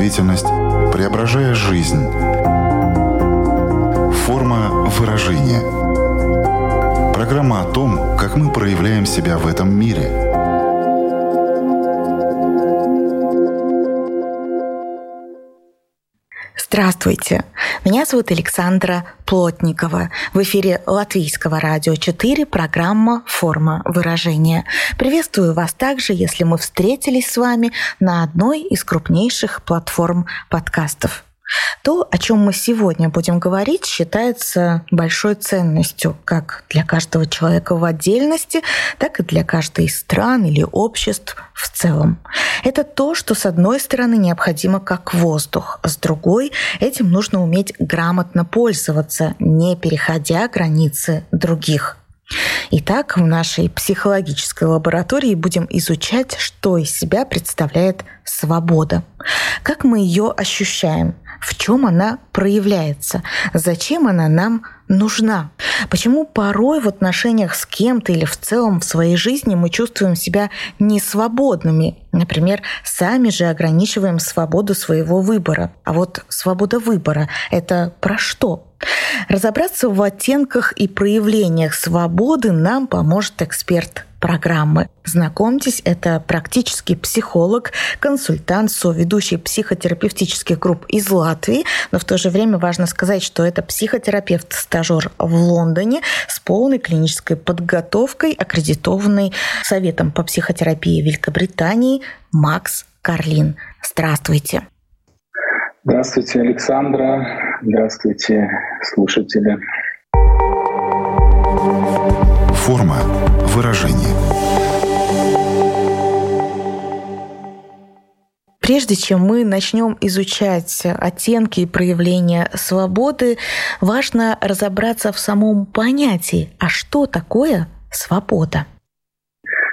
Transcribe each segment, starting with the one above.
действительность, преображая жизнь. Форма выражения. Программа о том, как мы проявляем себя в этом мире – Здравствуйте! Меня зовут Александра Плотникова. В эфире Латвийского радио 4 программа «Форма выражения». Приветствую вас также, если мы встретились с вами на одной из крупнейших платформ подкастов – то, о чем мы сегодня будем говорить, считается большой ценностью как для каждого человека в отдельности, так и для каждой из стран или обществ в целом. Это то, что с одной стороны необходимо как воздух, а с другой этим нужно уметь грамотно пользоваться, не переходя границы других. Итак, в нашей психологической лаборатории будем изучать, что из себя представляет свобода, как мы ее ощущаем, в чем она проявляется, зачем она нам нужна. Почему порой в отношениях с кем-то или в целом в своей жизни мы чувствуем себя несвободными. Например, сами же ограничиваем свободу своего выбора. А вот свобода выбора — это про что? Разобраться в оттенках и проявлениях свободы нам поможет эксперт программы. Знакомьтесь, это практический психолог, консультант, соведущий психотерапевтических групп из Латвии, но в то же время важно сказать, что это психотерапевт-стажер в Лондоне с полной клинической подготовкой, аккредитованный Советом по психотерапии Великобритании Макс Карлин. Здравствуйте. Здравствуйте, Александра. Здравствуйте, слушатели. Форма выражения. Прежде чем мы начнем изучать оттенки и проявления свободы, важно разобраться в самом понятии, а что такое свобода.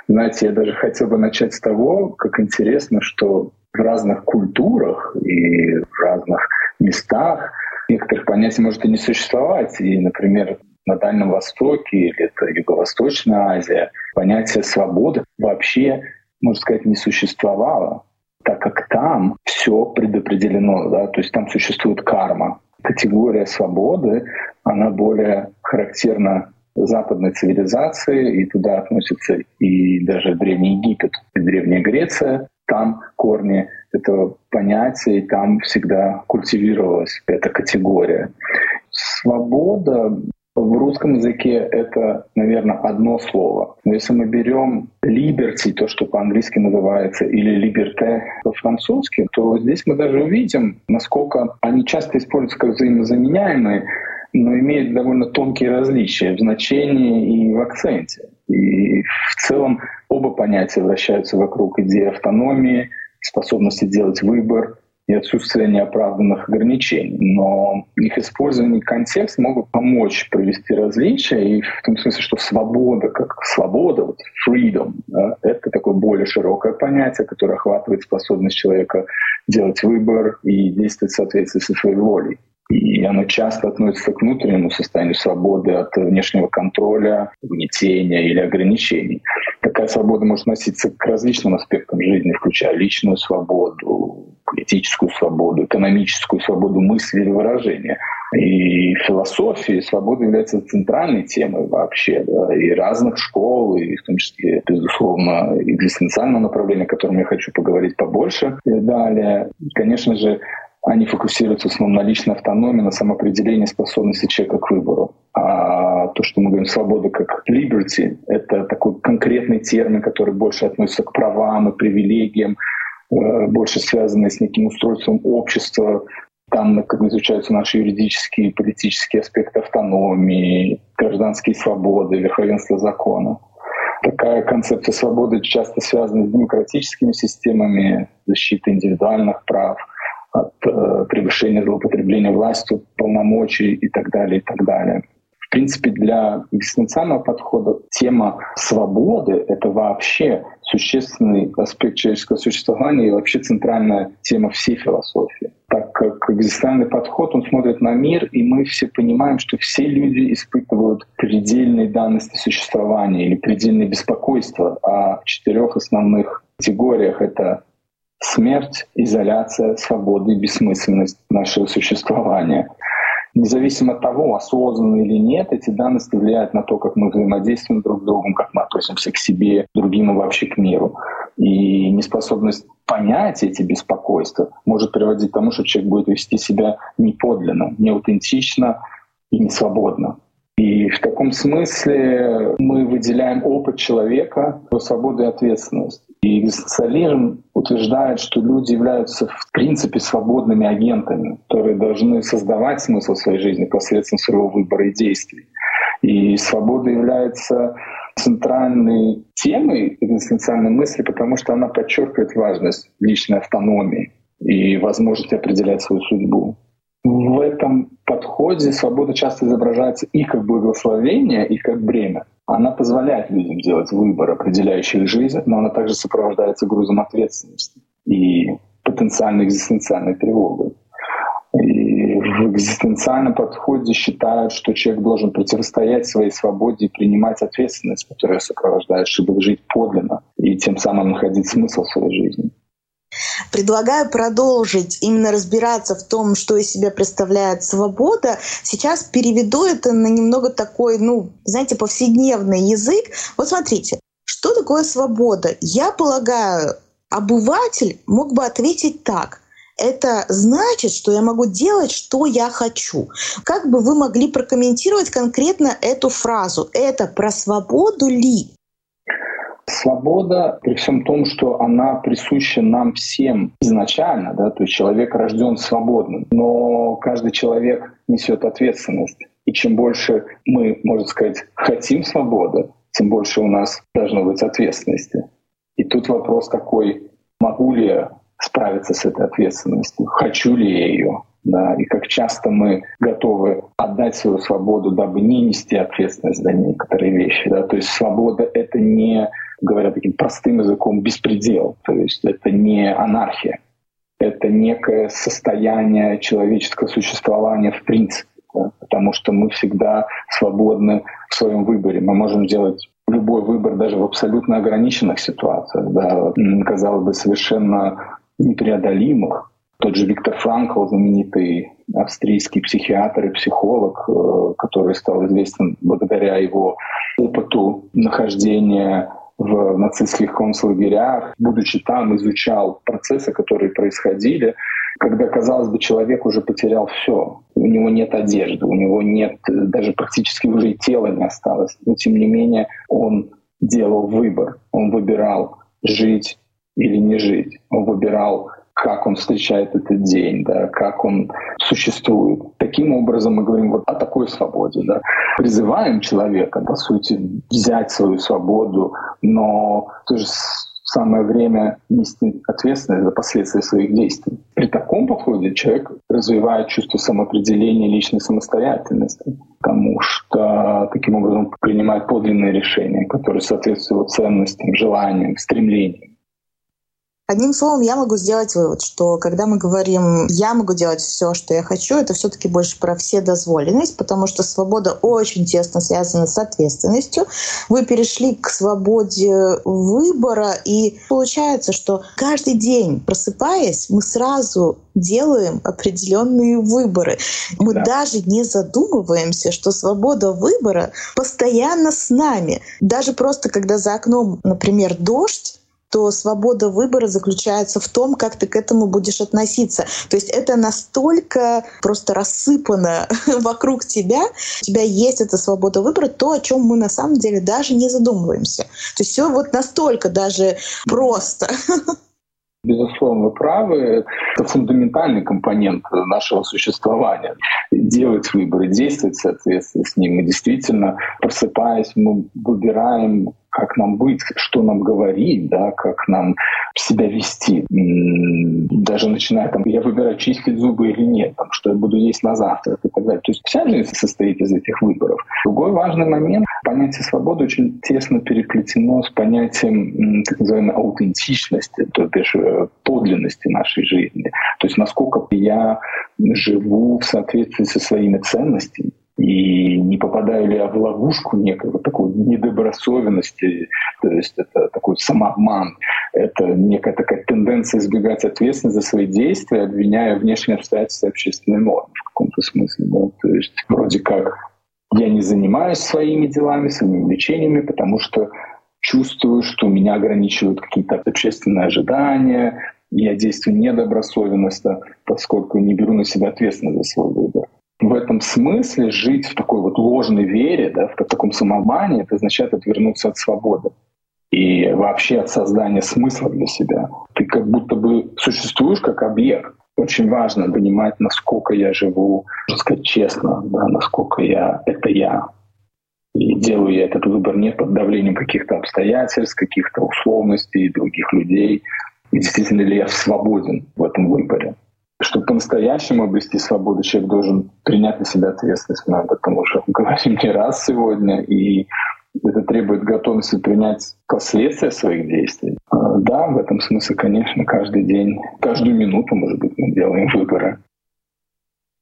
Знаете, я даже хотел бы начать с того, как интересно, что в разных культурах и в разных местах некоторых понятий может и не существовать. И, например, на Дальнем Востоке или это Юго-Восточная Азия понятие свободы вообще, можно сказать, не существовало, так как там все предопределено, да, то есть там существует карма. Категория свободы, она более характерна западной цивилизации, и туда относятся и даже Древний Египет, и Древняя Греция. Там корни этого понятия, и там всегда культивировалась эта категория. Свобода в русском языке это, наверное, одно слово. Но если мы берем liberty, то, что по-английски называется, или liberté по-французски, то здесь мы даже увидим, насколько они часто используются как взаимозаменяемые, но имеют довольно тонкие различия в значении и в акценте. И в целом оба понятия вращаются вокруг идеи автономии, способности делать выбор, и отсутствие неоправданных ограничений. Но их использование и контекст могут помочь провести различия, и в том смысле, что свобода, как свобода, вот freedom, да, это такое более широкое понятие, которое охватывает способность человека делать выбор и действовать в соответствии со своей волей. И оно часто относится к внутреннему состоянию свободы от внешнего контроля, угнетения или ограничений. Такая свобода может относиться к различным аспектам жизни, включая личную свободу, политическую свободу, экономическую свободу мысли или выражения. И в философии свобода является центральной темой вообще, да, и разных школ, и в том числе, безусловно, экзистенциального направления, о котором я хочу поговорить побольше и далее. И, конечно же, они фокусируются в основном на личной автономии, на самоопределении способности человека к выбору. А то, что мы говорим свобода как liberty, это такой конкретный термин, который больше относится к правам и привилегиям, э, больше связанный с неким устройством общества, там как изучаются наши юридические и политические аспекты автономии, гражданские свободы, верховенство закона. Такая концепция свободы часто связана с демократическими системами защиты индивидуальных прав — от э, превышения злоупотребления властью, полномочий и так далее, и так далее. В принципе, для экзистенциального подхода тема свободы — это вообще существенный аспект человеческого существования и вообще центральная тема всей философии. Так как экзистенциальный подход, он смотрит на мир, и мы все понимаем, что все люди испытывают предельные данности существования или предельное беспокойство о четырех основных категориях. Это смерть, изоляция, свобода и бессмысленность нашего существования. Независимо от того, осознанно или нет, эти данности влияют на то, как мы взаимодействуем друг с другом, как мы относимся к себе, другим и вообще к миру. И неспособность понять эти беспокойства может приводить к тому, что человек будет вести себя неподлинно, неаутентично и несвободно. И в таком смысле мы выделяем опыт человека по свободу и ответственность. И экзистенциализм утверждает, что люди являются в принципе свободными агентами, которые должны создавать смысл своей жизни посредством своего выбора и действий. И свобода является центральной темой экзистенциальной мысли, потому что она подчеркивает важность личной автономии и возможность определять свою судьбу. В этом подходе свобода часто изображается и как благословение, и как бремя. Она позволяет людям делать выбор, определяющий их жизнь, но она также сопровождается грузом ответственности и потенциальной экзистенциальной тревогой. И в экзистенциальном подходе считают, что человек должен противостоять своей свободе и принимать ответственность, которая сопровождает, чтобы жить подлинно и тем самым находить смысл в своей жизни. Предлагаю продолжить именно разбираться в том, что из себя представляет свобода. Сейчас переведу это на немного такой, ну, знаете, повседневный язык. Вот смотрите, что такое свобода? Я полагаю, обыватель мог бы ответить так. Это значит, что я могу делать, что я хочу. Как бы вы могли прокомментировать конкретно эту фразу? Это про свободу ли? Свобода, при всем том, что она присуща нам всем изначально, да, то есть человек рожден свободным, но каждый человек несет ответственность. И чем больше мы, можно сказать, хотим свободы, тем больше у нас должно быть ответственности. И тут вопрос такой, могу ли я справиться с этой ответственностью, хочу ли я ее, да, и как часто мы готовы отдать свою свободу, дабы не нести ответственность за некоторые вещи. Да. То есть свобода — это не говоря таким простым языком, беспредел. То есть это не анархия, это некое состояние человеческого существования в принципе. Да? Потому что мы всегда свободны в своем выборе. Мы можем делать любой выбор даже в абсолютно ограниченных ситуациях, да, казалось бы, совершенно непреодолимых. Тот же Виктор Франкл, знаменитый австрийский психиатр и психолог, э, который стал известен благодаря его опыту нахождения в нацистских концлагерях, будучи там, изучал процессы, которые происходили, когда, казалось бы, человек уже потерял все. У него нет одежды, у него нет, даже практически уже и тела не осталось. Но тем не менее он делал выбор. Он выбирал жить или не жить. Он выбирал как он встречает этот день, да, как он существует. Таким образом мы говорим вот о такой свободе. Да. Призываем человека, по сути, взять свою свободу, но в то же самое время нести ответственность за последствия своих действий. При таком подходе человек развивает чувство самоопределения, личной самостоятельности, потому что таким образом принимает подлинные решения, которые соответствуют ценностям, желаниям, стремлениям. Одним словом, я могу сделать вывод, что когда мы говорим «я могу делать все, что я хочу», это все таки больше про вседозволенность, потому что свобода очень тесно связана с ответственностью. Вы перешли к свободе выбора, и получается, что каждый день, просыпаясь, мы сразу делаем определенные выборы. Мы да. даже не задумываемся, что свобода выбора постоянно с нами. Даже просто когда за окном, например, дождь, то свобода выбора заключается в том, как ты к этому будешь относиться. То есть это настолько просто рассыпано вокруг тебя, у тебя есть эта свобода выбора, то, о чем мы на самом деле даже не задумываемся. То есть все вот настолько даже просто. Безусловно, вы правы. Это фундаментальный компонент нашего существования. Делать выборы, действовать в соответствии с ним. И действительно, просыпаясь, мы выбираем как нам быть, что нам говорить, да, как нам себя вести. Даже начиная там, я выбираю, чистить зубы или нет, там, что я буду есть на завтрак и так далее. То есть вся жизнь состоит из этих выборов. Другой важный момент, понятие свободы очень тесно переплетено с понятием так называемой аутентичности, то бишь э, подлинности нашей жизни. То есть насколько я живу в соответствии со своими ценностями, и не попадаю ли я в ловушку некого такой недобросовенности, то есть это такой самообман, Это некая такая тенденция избегать ответственности за свои действия, обвиняя внешние обстоятельства общественной нормы в каком-то смысле. Да? То есть вроде как я не занимаюсь своими делами, своими увлечениями, потому что чувствую, что меня ограничивают какие-то общественные ожидания, я действую недобросовестно, поскольку не беру на себя ответственность за свой выбор. В этом смысле жить в такой вот ложной вере, да, в таком самомании, это означает отвернуться от свободы и вообще от создания смысла для себя. Ты как будто бы существуешь как объект. Очень важно понимать, насколько я живу, можно сказать, честно, да, насколько я — это я. И делаю я этот выбор не под давлением каких-то обстоятельств, каких-то условностей других людей. И действительно ли я свободен в этом выборе. Чтобы по-настоящему обрести свободу, человек должен принять на себя ответственность. Мы об этом говорим не раз сегодня. И это требует готовности принять последствия своих действий. А, да, в этом смысле, конечно, каждый день, каждую минуту, может быть, мы делаем выборы.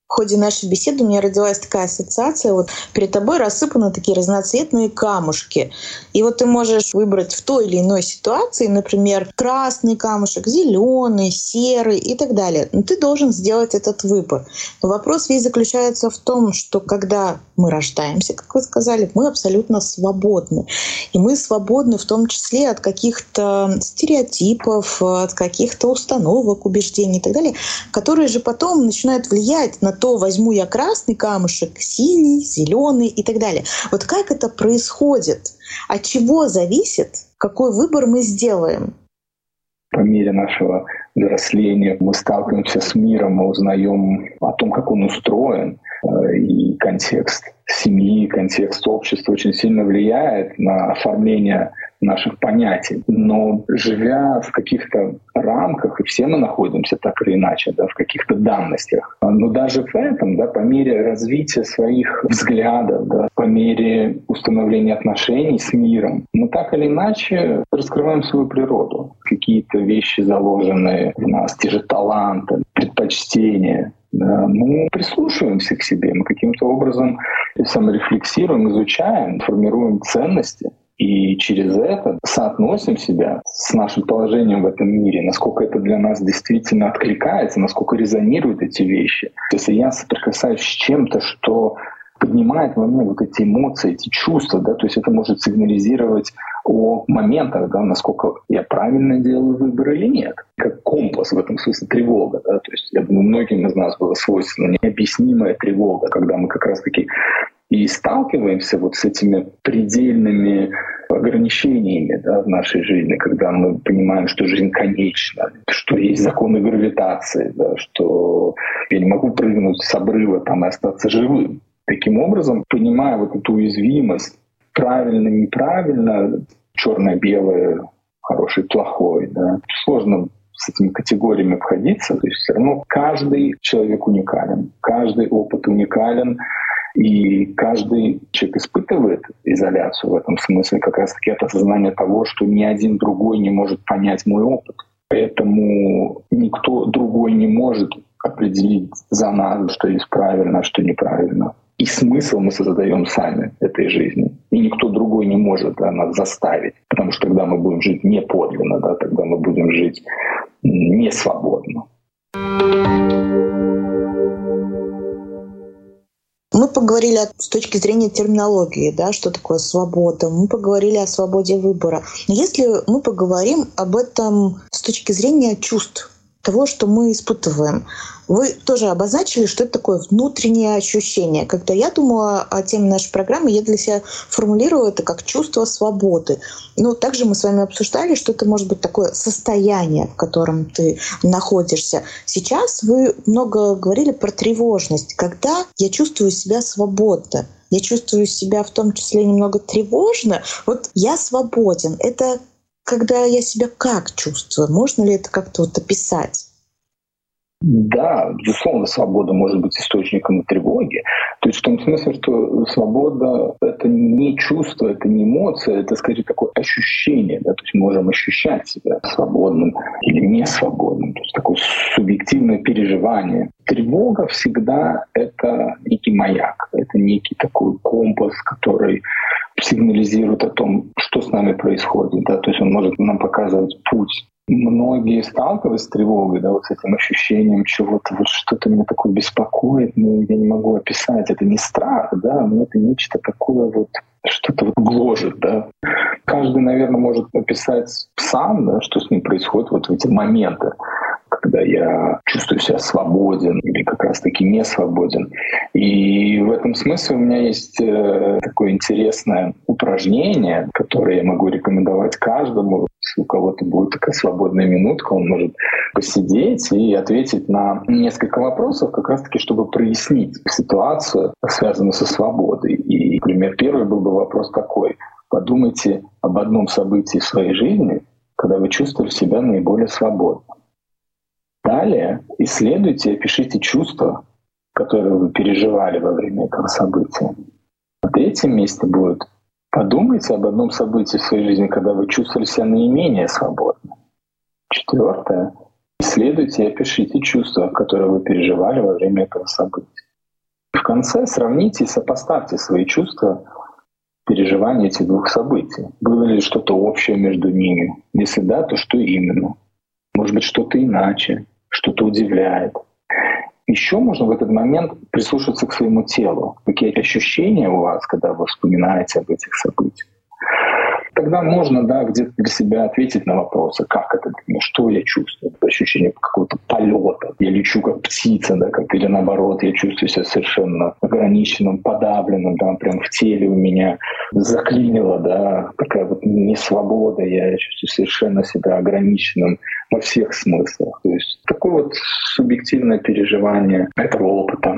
В ходе нашей беседы у меня родилась такая ассоциация. Вот перед тобой рассыпаны такие разноцветные камушки. И вот ты можешь выбрать в той или иной ситуации, например, красный камушек, зеленый, серый и так далее. Но ты должен сделать этот выбор. Но вопрос весь заключается в том, что когда мы рождаемся, как вы сказали, мы абсолютно свободны. И мы свободны в том числе от каких-то стереотипов, от каких-то установок, убеждений и так далее, которые же потом начинают влиять на то, возьму я красный камушек, синий, зеленый и так далее. Вот как это происходит? От чего зависит, какой выбор мы сделаем? По мере нашего взросления мы сталкиваемся с миром, мы узнаем о том, как он устроен, и контекст семьи, контекст общества очень сильно влияет на оформление наших понятий. Но живя в каких-то рамках, и все мы находимся так или иначе, да, в каких-то данностях, но даже в этом, да, по мере развития своих взглядов, да, по мере установления отношений с миром, мы так или иначе раскрываем свою природу. Какие-то вещи заложенные в нас, те же таланты, предпочтения, мы прислушиваемся к себе, мы каким-то образом саморефлексируем, изучаем, формируем ценности. И через это соотносим себя с нашим положением в этом мире, насколько это для нас действительно откликается, насколько резонируют эти вещи. Если я соприкасаюсь с чем-то, что поднимает во мне вот эти эмоции, эти чувства, да, то есть это может сигнализировать о моментах, да, насколько я правильно делаю выбор или нет. Как компас в этом смысле тревога. Да, то есть я думаю, многим из нас было свойственно необъяснимая тревога, когда мы как раз-таки и сталкиваемся вот с этими предельными ограничениями да, в нашей жизни, когда мы понимаем, что жизнь конечна, что есть законы гравитации, да, что я не могу прыгнуть с обрыва там, и остаться живым. Таким образом, понимая вот эту уязвимость, правильно, неправильно, черное-белое, хороший, плохой, да, сложно с этими категориями обходиться. То есть все равно каждый человек уникален, каждый опыт уникален, и каждый человек испытывает изоляцию в этом смысле, как раз-таки от осознания того, что ни один другой не может понять мой опыт. Поэтому никто другой не может определить за нас, что есть правильно, а что неправильно. И смысл мы создаем сами этой жизни. И никто другой не может да, нас заставить. Потому что тогда мы будем жить не подлинно, да, тогда мы будем жить не свободно. Мы поговорили с точки зрения терминологии, да, что такое свобода. Мы поговорили о свободе выбора. Но если мы поговорим об этом с точки зрения чувств, того, что мы испытываем. Вы тоже обозначили, что это такое внутреннее ощущение. Когда я думаю о теме нашей программы, я для себя формулирую это как чувство свободы. Но также мы с вами обсуждали, что это может быть такое состояние, в котором ты находишься. Сейчас вы много говорили про тревожность. Когда я чувствую себя свободно, я чувствую себя в том числе немного тревожно, вот я свободен. Это когда я себя как чувствую? Можно ли это как-то вот описать? Да, безусловно, свобода может быть источником тревоги. То есть в том смысле, что свобода — это не чувство, это не эмоция, это скорее такое ощущение. Да? То есть мы можем ощущать себя свободным или не свободным. То есть такое субъективное переживание. Тревога всегда — это некий маяк, это некий такой компас, который сигнализирует о том, что с нами происходит. Да? То есть он может нам показывать путь многие сталкивались с тревогой, да, вот с этим ощущением чего-то, вот что-то меня такое беспокоит, ну, я не могу описать. Это не страх, да, но это нечто такое вот, что-то вот гложет, да. Каждый, наверное, может описать сам, да, что с ним происходит вот в эти моменты когда я чувствую себя свободен или как раз-таки не свободен. И в этом смысле у меня есть э, такое интересное упражнение, которое я могу рекомендовать каждому. Если у кого-то будет такая свободная минутка, он может посидеть и ответить на несколько вопросов, как раз-таки, чтобы прояснить ситуацию, связанную со свободой. И, например, первый был бы вопрос такой. Подумайте об одном событии в своей жизни, когда вы чувствовали себя наиболее свободно. Далее исследуйте и опишите чувства, которые вы переживали во время этого события. На третьем месте будет подумайте об одном событии в своей жизни, когда вы чувствовали себя наименее свободно. Четвертое. Исследуйте и опишите чувства, которые вы переживали во время этого события. В конце сравните и сопоставьте свои чувства переживания этих двух событий. Было ли что-то общее между ними? Если да, то что именно? Может быть, что-то иначе? Что-то удивляет. Еще можно в этот момент прислушаться к своему телу. Какие ощущения у вас, когда вы вспоминаете об этих событиях? Тогда можно, да, где-то для себя ответить на вопросы, как это, что я чувствую, ощущение какого-то полета, я лечу как птица, да, как или наоборот, я чувствую себя совершенно ограниченным, подавленным, там прям в теле у меня заклинило, да, такая вот несвобода, я чувствую совершенно себя ограниченным во всех смыслах. То есть такое вот субъективное переживание этого опыта.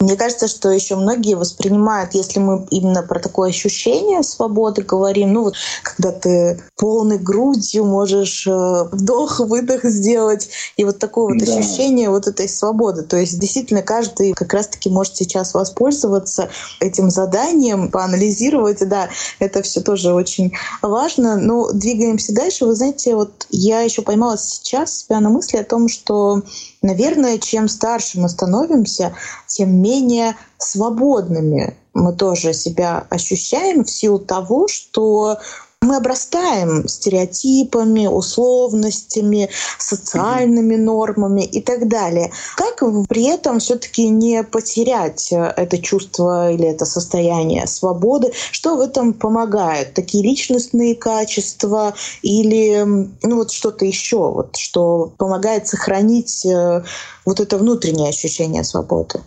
Мне кажется, что еще многие воспринимают, если мы именно про такое ощущение свободы говорим, ну вот когда ты полной грудью можешь э, вдох-выдох сделать, и вот такое вот да. ощущение вот этой свободы. То есть действительно каждый как раз-таки может сейчас воспользоваться этим заданием, поанализировать, да, это все тоже очень важно. Но двигаемся дальше. Вы знаете, вот я еще поймала сейчас себя на мысли о том, что Наверное, чем старше мы становимся, тем менее свободными мы тоже себя ощущаем в силу того, что мы обрастаем стереотипами, условностями, социальными нормами и так далее. Как при этом все-таки не потерять э, это чувство или это состояние свободы? Что в этом помогает? Такие личностные качества или ну, вот что-то еще, вот, что помогает сохранить э, вот это внутреннее ощущение свободы?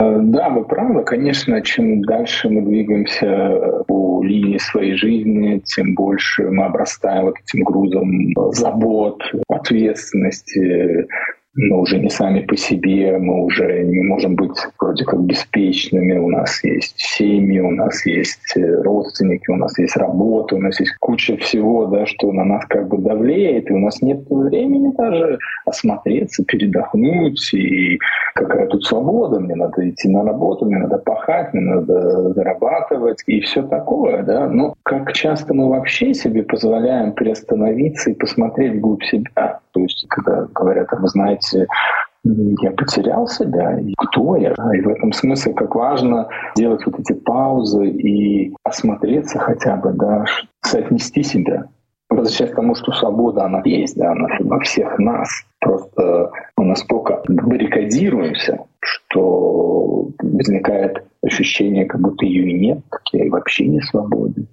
Э, да, вы правы. Конечно, чем дальше мы двигаемся по линии своей жизни, тем больше мы обрастаем вот этим грузом забот, ответственности, мы уже не сами по себе, мы уже не можем быть вроде как беспечными, у нас есть семьи, у нас есть э, родственники, у нас есть работа, у нас есть куча всего, да, что на нас как бы давлеет, и у нас нет времени даже осмотреться, передохнуть, и какая тут свобода, мне надо идти на работу, мне надо пахать, мне надо зарабатывать, и все такое, да. Но как часто мы вообще себе позволяем приостановиться и посмотреть вглубь себя, то есть, когда говорят, вы знаете, я потерял себя, и кто я. И в этом смысле как важно делать вот эти паузы и осмотреться хотя бы, да, соотнести себя. Возвращаясь к тому, что свобода, она есть, да, она во всех нас. Просто мы настолько баррикадируемся, что возникает ощущение, как будто ее и нет, как я и вообще не свободен.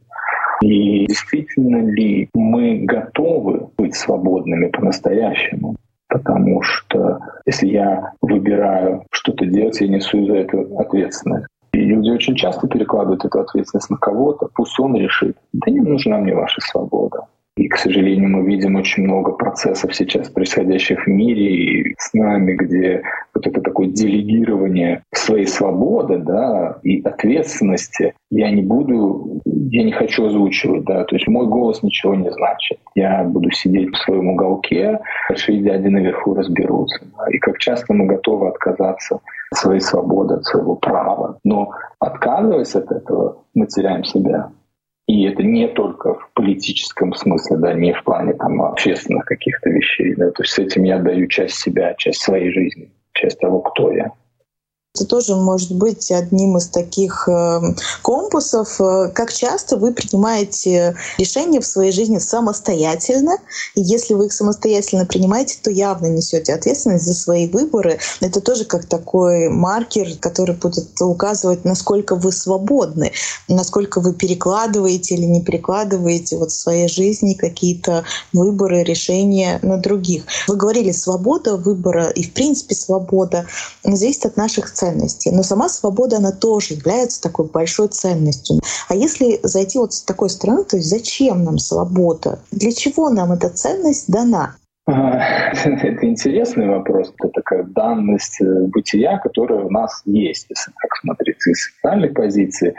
И действительно ли мы готовы быть свободными по-настоящему? Потому что если я выбираю что-то делать, я несу за это ответственность. И люди очень часто перекладывают эту ответственность на кого-то, пусть он решит. Да не нужна мне ваша свобода. И, к сожалению, мы видим очень много процессов сейчас происходящих в мире и с нами, где вот это такое делегирование своей свободы да, и ответственности я не буду, я не хочу озвучивать. Да, то есть мой голос ничего не значит. Я буду сидеть в своем уголке, большие дяди наверху разберутся. Да, и как часто мы готовы отказаться от своей свободы, от своего права. Но отказываясь от этого, мы теряем себя. И это не только в политическом смысле, да, не в плане там, общественных каких-то вещей. Да. То есть с этим я даю часть себя, часть своей жизни, часть того, кто я. Это тоже может быть одним из таких эм, компасов. Э, как часто вы принимаете решения в своей жизни самостоятельно? И если вы их самостоятельно принимаете, то явно несете ответственность за свои выборы. Это тоже как такой маркер, который будет указывать, насколько вы свободны, насколько вы перекладываете или не перекладываете вот в своей жизни какие-то выборы, решения на других. Вы говорили, свобода выбора и, в принципе, свобода зависит от наших целей ценностей. Но сама свобода, она тоже является такой большой ценностью. А если зайти вот с такой стороны, то есть зачем нам свобода? Для чего нам эта ценность дана? Это интересный вопрос. Это такая данность э, бытия, которая у нас есть, если так смотреть из социальной позиции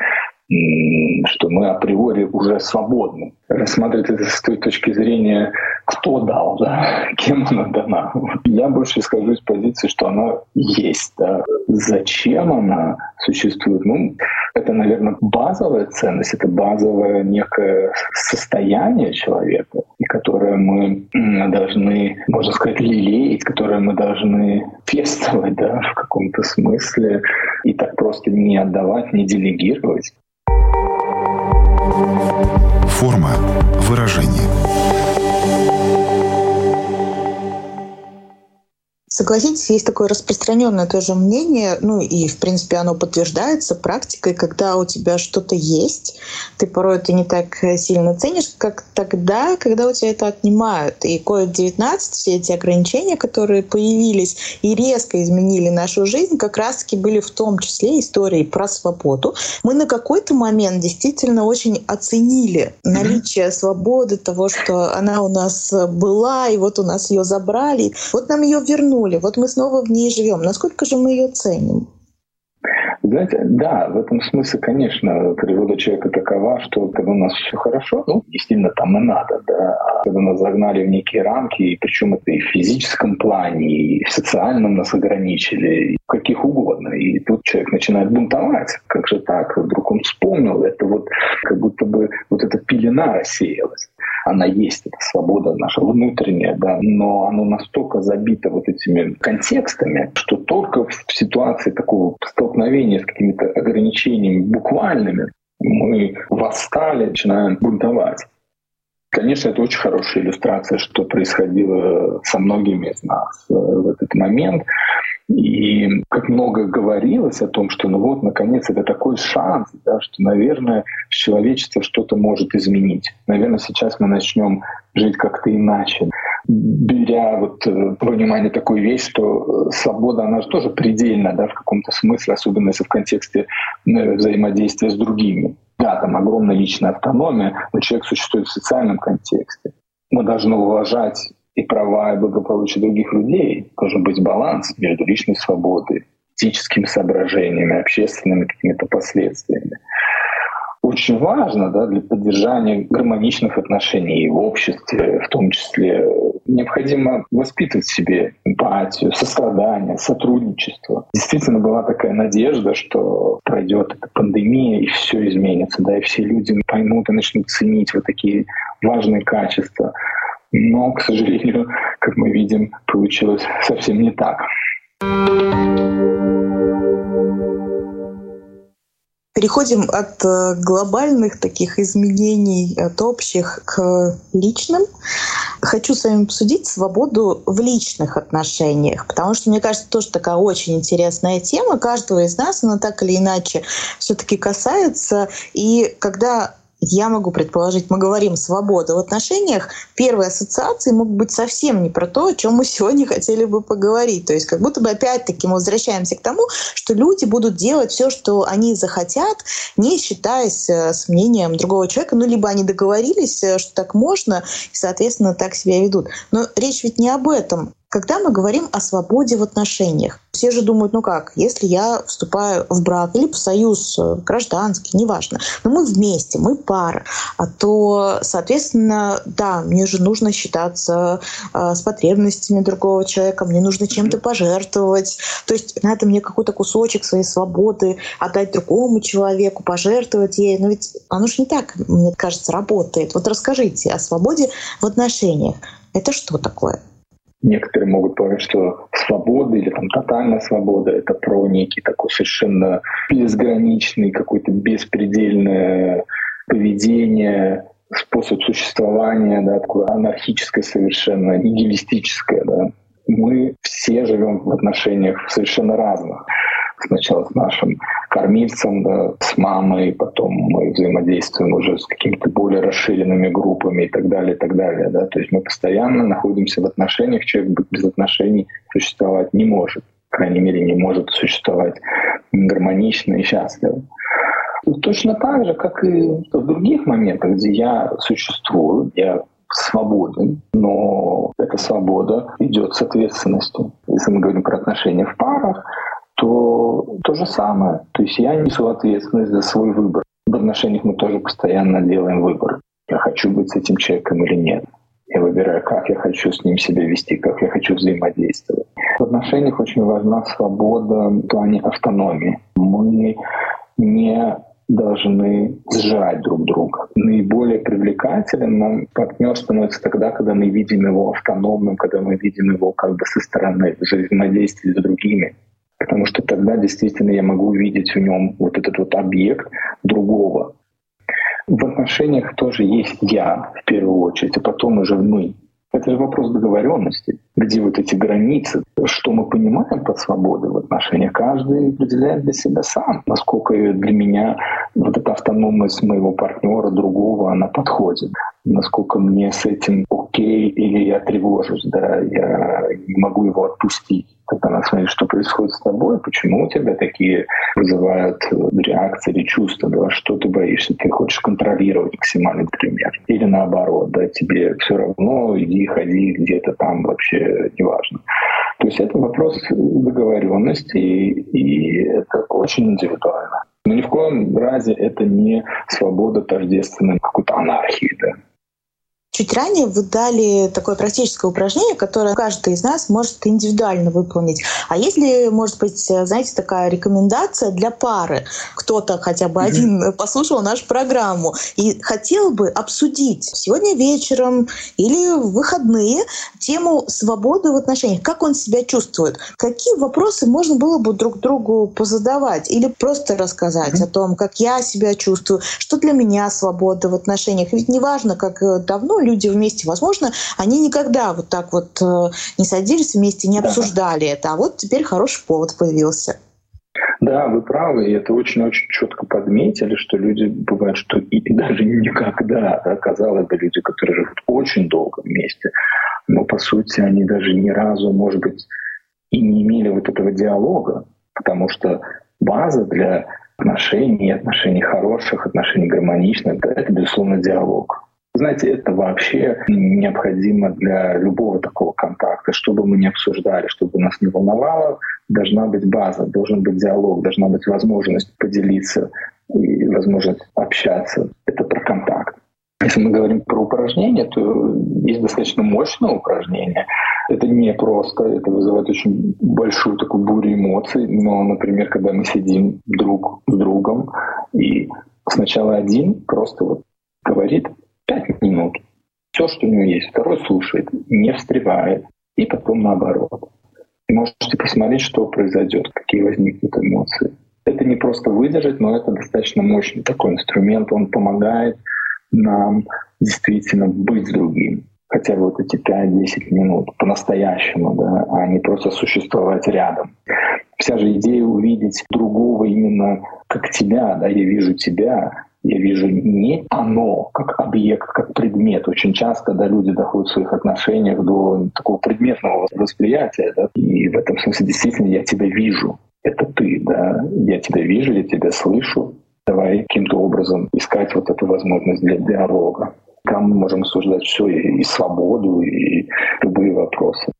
что мы априори уже свободны. Рассматривать это с той точки зрения, кто дал, да, кем она дана. Я больше скажу из позиции, что она есть. Да. Зачем она существует? Ну, это, наверное, базовая ценность, это базовое некое состояние человека, которое мы должны, можно сказать, лелеять, которое мы должны пестовать да, в каком-то смысле и так просто не отдавать, не делегировать. Форма выражения. Согласитесь, есть такое распространенное тоже мнение, ну и, в принципе, оно подтверждается практикой, когда у тебя что-то есть, ты порой это не так сильно ценишь, как тогда, когда у тебя это отнимают. И COVID-19, все эти ограничения, которые появились и резко изменили нашу жизнь, как раз-таки были в том числе истории про свободу. Мы на какой-то момент действительно очень оценили наличие свободы, того, что она у нас была, и вот у нас ее забрали. Вот нам ее вернули вернули, вот мы снова в ней живем. Насколько же мы ее ценим? Знаете, да, в этом смысле, конечно, природа человека такова, что когда у нас все хорошо, ну, действительно, там и надо, да, а когда нас загнали в некие рамки, и причем это и в физическом плане, и в социальном нас ограничили, и каких угодно, и тут человек начинает бунтовать, как же так, вдруг он вспомнил, это вот как будто бы вот эта пелена рассеялась она есть, эта свобода наша внутренняя, да, но она настолько забита вот этими контекстами, что только в ситуации такого столкновения с какими-то ограничениями буквальными мы восстали, начинаем бунтовать. Конечно, это очень хорошая иллюстрация, что происходило со многими из нас э, в этот момент. И как много говорилось о том, что ну вот, наконец, это такой шанс, да, что, наверное, человечество что-то может изменить. Наверное, сейчас мы начнем жить как-то иначе. Беря вот э, внимание такую вещь, что свобода, она же тоже предельна да, в каком-то смысле, особенно если в контексте э, взаимодействия с другими. Да, там огромная личная автономия, но человек существует в социальном контексте. Мы должны уважать и права и благополучие других людей. Должен быть баланс между личной свободой, этическими соображениями, общественными какими-то последствиями. Очень важно да, для поддержания гармоничных отношений в обществе, в том числе, необходимо воспитывать в себе эмпатию, сострадание, сотрудничество. Действительно была такая надежда, что пройдет эта пандемия и все изменится, да, и все люди поймут и начнут ценить вот такие важные качества но, к сожалению, как мы видим, получилось совсем не так. Переходим от э, глобальных таких изменений, от общих к личным. Хочу с вами обсудить свободу в личных отношениях, потому что, мне кажется, тоже такая очень интересная тема. Каждого из нас она так или иначе все-таки касается. И когда я могу предположить, мы говорим «свобода в отношениях», первые ассоциации могут быть совсем не про то, о чем мы сегодня хотели бы поговорить. То есть как будто бы опять-таки мы возвращаемся к тому, что люди будут делать все, что они захотят, не считаясь э, с мнением другого человека. Ну, либо они договорились, э, что так можно, и, соответственно, так себя ведут. Но речь ведь не об этом. Когда мы говорим о свободе в отношениях, все же думают, ну как, если я вступаю в брак или в союз э, гражданский, неважно, но мы вместе, мы пара, а то, соответственно, да, мне же нужно считаться э, с потребностями другого человека, мне нужно чем-то пожертвовать, то есть надо мне какой-то кусочек своей свободы отдать другому человеку, пожертвовать ей, но ведь оно же не так, мне кажется, работает. Вот расскажите о свободе в отношениях. Это что такое? Некоторые могут полагать, что свобода или там тотальная свобода — это про некий такой совершенно безграничный, какой-то беспредельное поведение, способ существования, да, такое анархическое совершенно, нигилистическое. Да. Мы все живем в отношениях совершенно разных сначала с нашим кормильцем, да, с мамой, потом мы взаимодействуем уже с какими-то более расширенными группами и так далее, и так далее. Да. То есть мы постоянно находимся в отношениях, человек без отношений существовать не может. По крайней мере, не может существовать гармонично и счастливо. Точно так же, как и в других моментах, где я существую, я свободен, но эта свобода идет с ответственностью. Если мы говорим про отношения в парах, то то же самое. То есть я несу ответственность за свой выбор. В отношениях мы тоже постоянно делаем выбор. Я хочу быть с этим человеком или нет. Я выбираю, как я хочу с ним себя вести, как я хочу взаимодействовать. В отношениях очень важна свобода в плане автономии. Мы не должны сжирать друг друга. Наиболее привлекательным нам партнер становится тогда, когда мы видим его автономным, когда мы видим его как бы со стороны, взаимодействия с другими потому что тогда действительно я могу увидеть в нем вот этот вот объект другого. В отношениях тоже есть я в первую очередь, а потом уже мы. Это же вопрос договоренности, где вот эти границы, что мы понимаем под свободой в отношениях, каждый определяет для себя сам, насколько для меня вот эта автономность моего партнера, другого, она подходит, насколько мне с этим окей или я тревожусь, да, я не могу его отпустить она смотрит, что происходит с тобой, почему у тебя такие вызывают реакции или чувства, да, что ты боишься, ты хочешь контролировать максимально, например. Или наоборот, да, тебе все равно, иди, ходи где-то там, вообще неважно. То есть это вопрос договоренности, и, и это очень индивидуально. Но ни в коем разе это не свобода тождественной какой-то анархии. Да. Чуть ранее вы дали такое практическое упражнение, которое каждый из нас может индивидуально выполнить. А если, может быть, знаете, такая рекомендация для пары? Кто-то хотя бы один mm-hmm. послушал нашу программу и хотел бы обсудить сегодня вечером или в выходные тему свободы в отношениях. Как он себя чувствует? Какие вопросы можно было бы друг другу позадавать? Или просто рассказать mm-hmm. о том, как я себя чувствую, что для меня свобода в отношениях. Ведь неважно, как давно люди вместе, возможно, они никогда вот так вот э, не садились вместе, не обсуждали это, а вот теперь хороший повод появился. Да, вы правы, и это очень-очень четко подметили, что люди бывают, что и, и даже никогда, да, казалось бы, люди, которые живут очень долго вместе, но по сути они даже ни разу, может быть, и не имели вот этого диалога, потому что база для отношений, отношений хороших, отношений гармоничных, это, это безусловно, диалог. Знаете, это вообще необходимо для любого такого контакта. Что бы мы ни обсуждали, что бы нас не волновало, должна быть база, должен быть диалог, должна быть возможность поделиться и возможность общаться. Это про контакт. Если мы говорим про упражнения, то есть достаточно мощное упражнение. Это не просто, это вызывает очень большую такую бурю эмоций. Но, например, когда мы сидим друг с другом, и сначала один просто вот говорит пять минут. Все, что у него есть. Второй слушает, не встревает. И потом наоборот. Можете посмотреть, что произойдет, какие возникнут эмоции. Это не просто выдержать, но это достаточно мощный такой инструмент. Он помогает нам действительно быть с другим. Хотя бы вот эти 5-10 минут по-настоящему, да, а не просто существовать рядом. Вся же идея увидеть другого именно как тебя, да, я вижу тебя, Я вижу не оно как объект, как предмет. Очень часто, когда люди доходят в своих отношениях до такого предметного восприятия, да, и в этом смысле действительно я тебя вижу. Это ты, да, я тебя вижу, я тебя слышу. Давай каким-то образом искать вот эту возможность для диалога. Там мы можем обсуждать все и, свободу, и любые вопросы.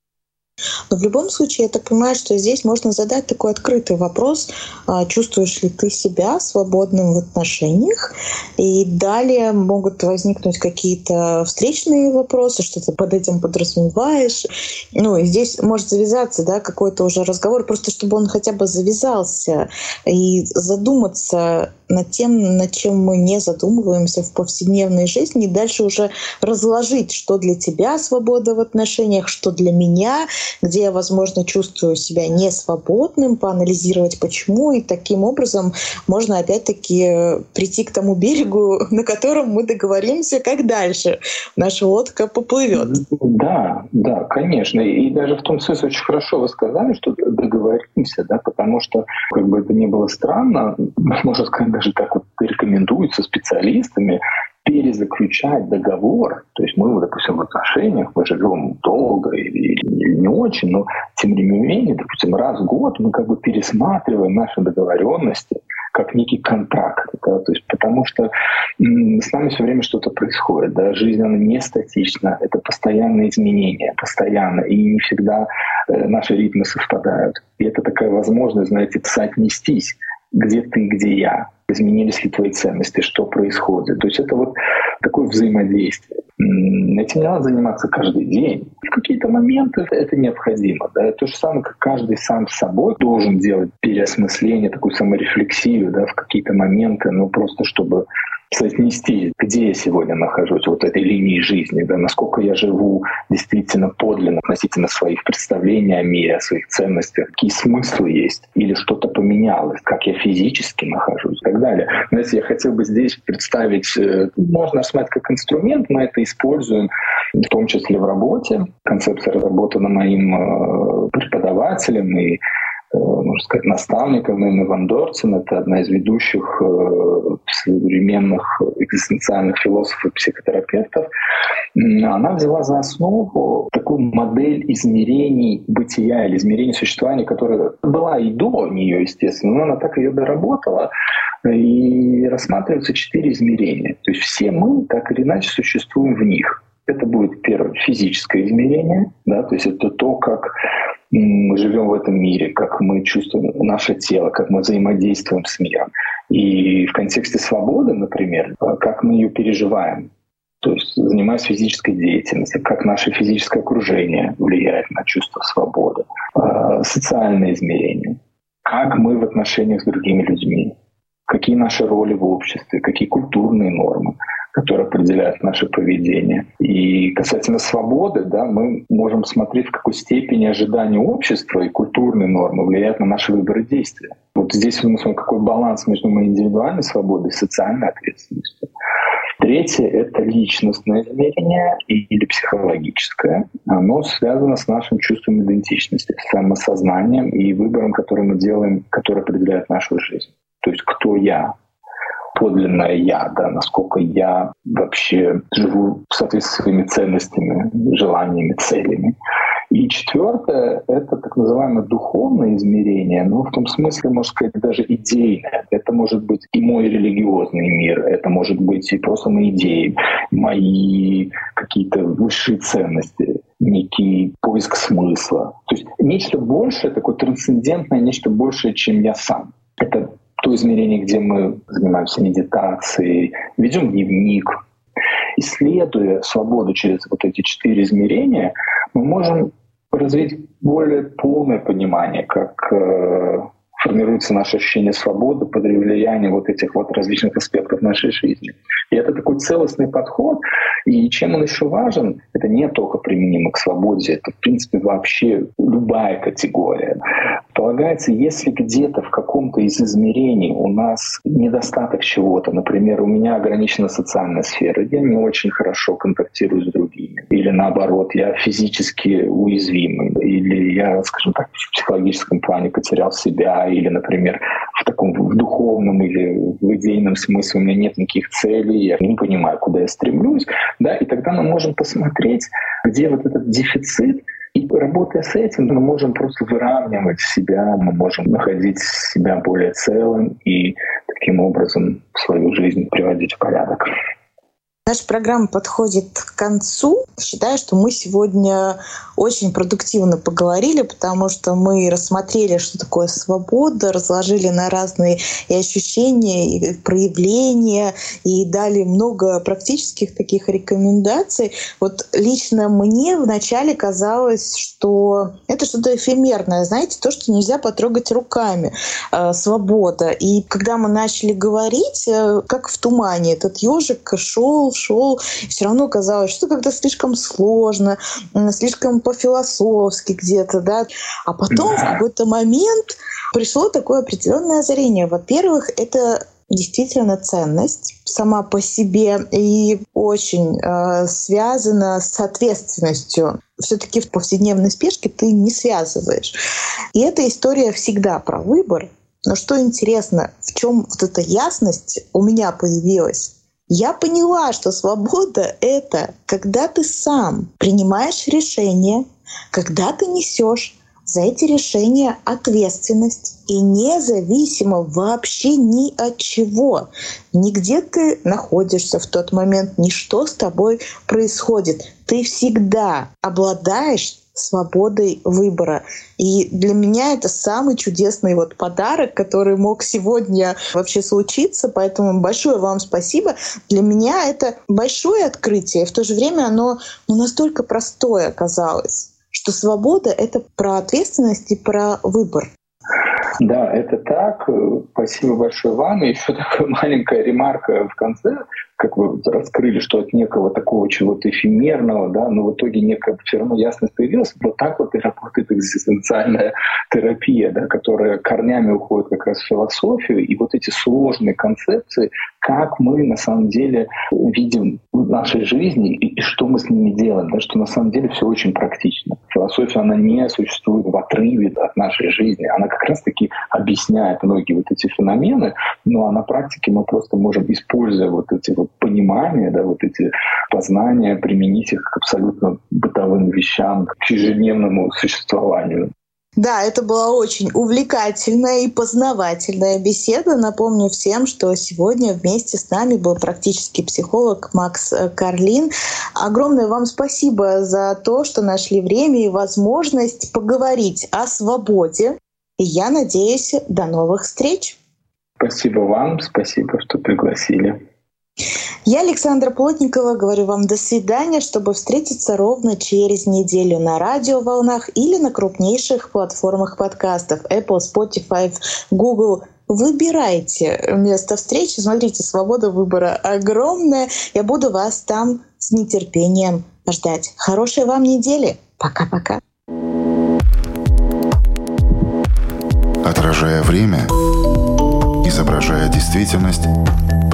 Но в любом случае, я так понимаю, что здесь можно задать такой открытый вопрос, а, чувствуешь ли ты себя свободным в отношениях, и далее могут возникнуть какие-то встречные вопросы, что ты под этим подразумеваешь. Ну, и здесь может завязаться да, какой-то уже разговор, просто чтобы он хотя бы завязался, и задуматься над тем, над чем мы не задумываемся в повседневной жизни, дальше уже разложить, что для тебя свобода в отношениях, что для меня, где я, возможно, чувствую себя несвободным, поанализировать почему, и таким образом можно опять-таки прийти к тому берегу, на котором мы договоримся, как дальше наша лодка поплывет. Да, да, конечно. И даже в том смысле очень хорошо вы сказали, что договоримся, да, потому что, как бы это ни было странно, можно сказать, даже так вот рекомендуется специалистами, перезаключать договор, то есть мы, допустим, в отношениях, мы живем долго или, или не очень, но тем не менее, допустим, раз в год мы как бы пересматриваем наши договоренности как некий контракт, да, то есть потому что м, с нами все время что-то происходит, да, жизнь она не статична, это постоянные изменения, постоянно, и не всегда э, наши ритмы совпадают. И это такая возможность, знаете, соотнестись где ты, где я, изменились ли твои ценности, что происходит. То есть это вот такое взаимодействие. Этим не надо заниматься каждый день. В какие-то моменты это необходимо. Да? То же самое, как каждый сам с собой должен делать переосмысление, такую саморефлексию да, в какие-то моменты, ну просто чтобы соотнести, где я сегодня нахожусь, вот этой линии жизни, да, насколько я живу действительно подлинно относительно своих представлений о мире, о своих ценностях, какие смыслы есть, или что-то поменялось, как я физически нахожусь и так далее. Знаете, я хотел бы здесь представить, э, можно рассматривать как инструмент, мы это используем в том числе в работе. Концепция разработана моим э, преподавателем и можно сказать, наставником Эмми Ван Дорцен. Это одна из ведущих э, современных экзистенциальных философов и психотерапевтов. Она взяла за основу такую модель измерений бытия или измерений существования, которая была и до нее, естественно, но она так ее доработала. И рассматриваются четыре измерения. То есть все мы так или иначе существуем в них. Это будет первое физическое измерение, да, то есть это то, как мы живем в этом мире, как мы чувствуем наше тело, как мы взаимодействуем с миром. И в контексте свободы, например, как мы ее переживаем. То есть занимаясь физической деятельностью, как наше физическое окружение влияет на чувство свободы, а, социальное измерение, как мы в отношениях с другими людьми, какие наши роли в обществе, какие культурные нормы, которые определяют наше поведение. И касательно свободы, да, мы можем смотреть, в какой степени ожидания общества и культурные нормы влияют на наши выборы действия. Вот здесь мы смотрим, какой баланс между моей индивидуальной свободой и социальной ответственностью. Третье — это личностное измерение или психологическое. Оно связано с нашим чувством идентичности, самосознанием и выбором, который мы делаем, который определяет нашу жизнь. То есть кто я, подлинное я, да, насколько я вообще живу в соответствии с своими ценностями, желаниями, целями. И четвертое — это так называемое духовное измерение, ну, в том смысле, можно сказать, даже идейное. Это может быть и мой религиозный мир, это может быть и просто мои идеи, мои какие-то высшие ценности, некий поиск смысла. То есть нечто большее, такое трансцендентное, нечто большее, чем я сам. Это то измерение, где мы занимаемся медитацией, ведем дневник. Исследуя свободу через вот эти четыре измерения, мы можем развить более полное понимание, как э, формируется наше ощущение свободы под влиянием вот этих вот различных аспектов нашей жизни. И это такой целостный подход. И чем он еще важен, это не только применимо к свободе, это, в принципе, вообще любая категория. Полагается, если где-то в каком-то из измерений у нас недостаток чего-то, например, у меня ограничена социальная сфера, я не очень хорошо контактирую с другими, или наоборот, я физически уязвимый, или я, скажем так, в психологическом плане потерял себя, или, например, в таком в духовном или в идейном смысле у меня нет никаких целей, я не понимаю, куда я стремлюсь, да, и тогда мы можем посмотреть, где вот этот дефицит, и работая с этим, мы можем просто выравнивать себя, мы можем находить себя более целым и таким образом свою жизнь приводить в порядок. Наша программа подходит к концу. Считаю, что мы сегодня очень продуктивно поговорили, потому что мы рассмотрели, что такое свобода, разложили на разные и ощущения, и проявления, и дали много практических таких рекомендаций. Вот лично мне вначале казалось, что это что-то эфемерное, знаете, то, что нельзя потрогать руками. Э, свобода. И когда мы начали говорить, э, как в тумане, этот ежик шел, шел, все равно казалось, что как-то слишком сложно, слишком по-философски где-то, да. А потом в какой-то момент пришло такое определенное озарение. Во-первых, это действительно ценность сама по себе и очень э, связана с ответственностью. Все-таки в повседневной спешке ты не связываешь. И эта история всегда про выбор. Но что интересно, в чем вот эта ясность у меня появилась? Я поняла, что свобода — это когда ты сам принимаешь решение, когда ты несешь за эти решения ответственность и независимо вообще ни от чего, ни где ты находишься в тот момент, ни что с тобой происходит. Ты всегда обладаешь свободой выбора. И для меня это самый чудесный вот подарок, который мог сегодня вообще случиться. Поэтому большое вам спасибо. Для меня это большое открытие, в то же время оно ну, настолько простое оказалось, что свобода — это про ответственность и про выбор. Да, это так. Спасибо большое вам. И еще такая маленькая ремарка в конце как вы раскрыли, что от некого такого чего-то эфемерного, да, но в итоге некая все равно ясность появилась. Вот так вот и работает экзистенциальная терапия, да, которая корнями уходит как раз в философию, и вот эти сложные концепции, как мы на самом деле видим в нашей жизни и, и что мы с ними делаем, да, что на самом деле все очень практично. Философия, она не существует в отрыве от нашей жизни, она как раз-таки объясняет многие вот эти феномены, но а на практике мы просто можем, используя вот эти вот понимание, да, вот эти познания, применить их к абсолютно бытовым вещам, к ежедневному существованию. Да, это была очень увлекательная и познавательная беседа. Напомню всем, что сегодня вместе с нами был практический психолог Макс э, Карлин. Огромное вам спасибо за то, что нашли время и возможность поговорить о свободе. И я надеюсь, до новых встреч. Спасибо вам, спасибо, что пригласили. Я, Александра Плотникова, говорю вам до свидания, чтобы встретиться ровно через неделю на радиоволнах или на крупнейших платформах подкастов Apple, Spotify, Google. Выбирайте место встречи. Смотрите, свобода выбора огромная. Я буду вас там с нетерпением ждать. Хорошей вам недели. Пока-пока. Отражая время, изображая действительность,